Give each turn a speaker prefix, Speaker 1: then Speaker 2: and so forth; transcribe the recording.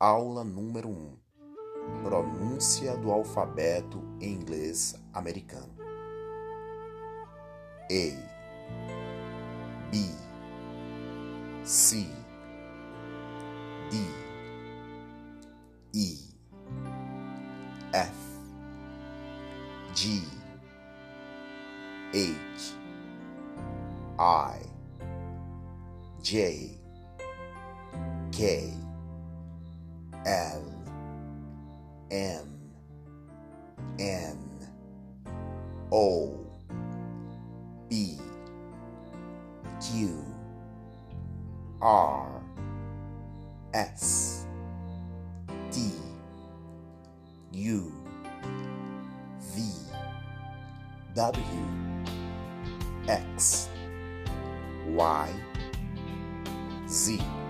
Speaker 1: Aula número 1 Pronúncia do alfabeto em inglês americano. A B C D E F G H I J K L M N O B Q R S T U V W X Y Z